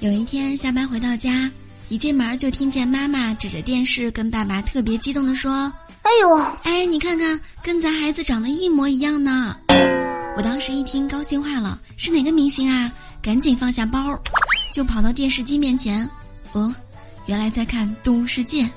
有一天下班回到家，一进门就听见妈妈指着电视跟爸爸特别激动地说，哎呦，哎，你看看，跟咱孩子长得一模一样呢。我当时一听，高兴坏了，是哪个明星啊？赶紧放下包，就跑到电视机面前。哦，原来在看动物世界。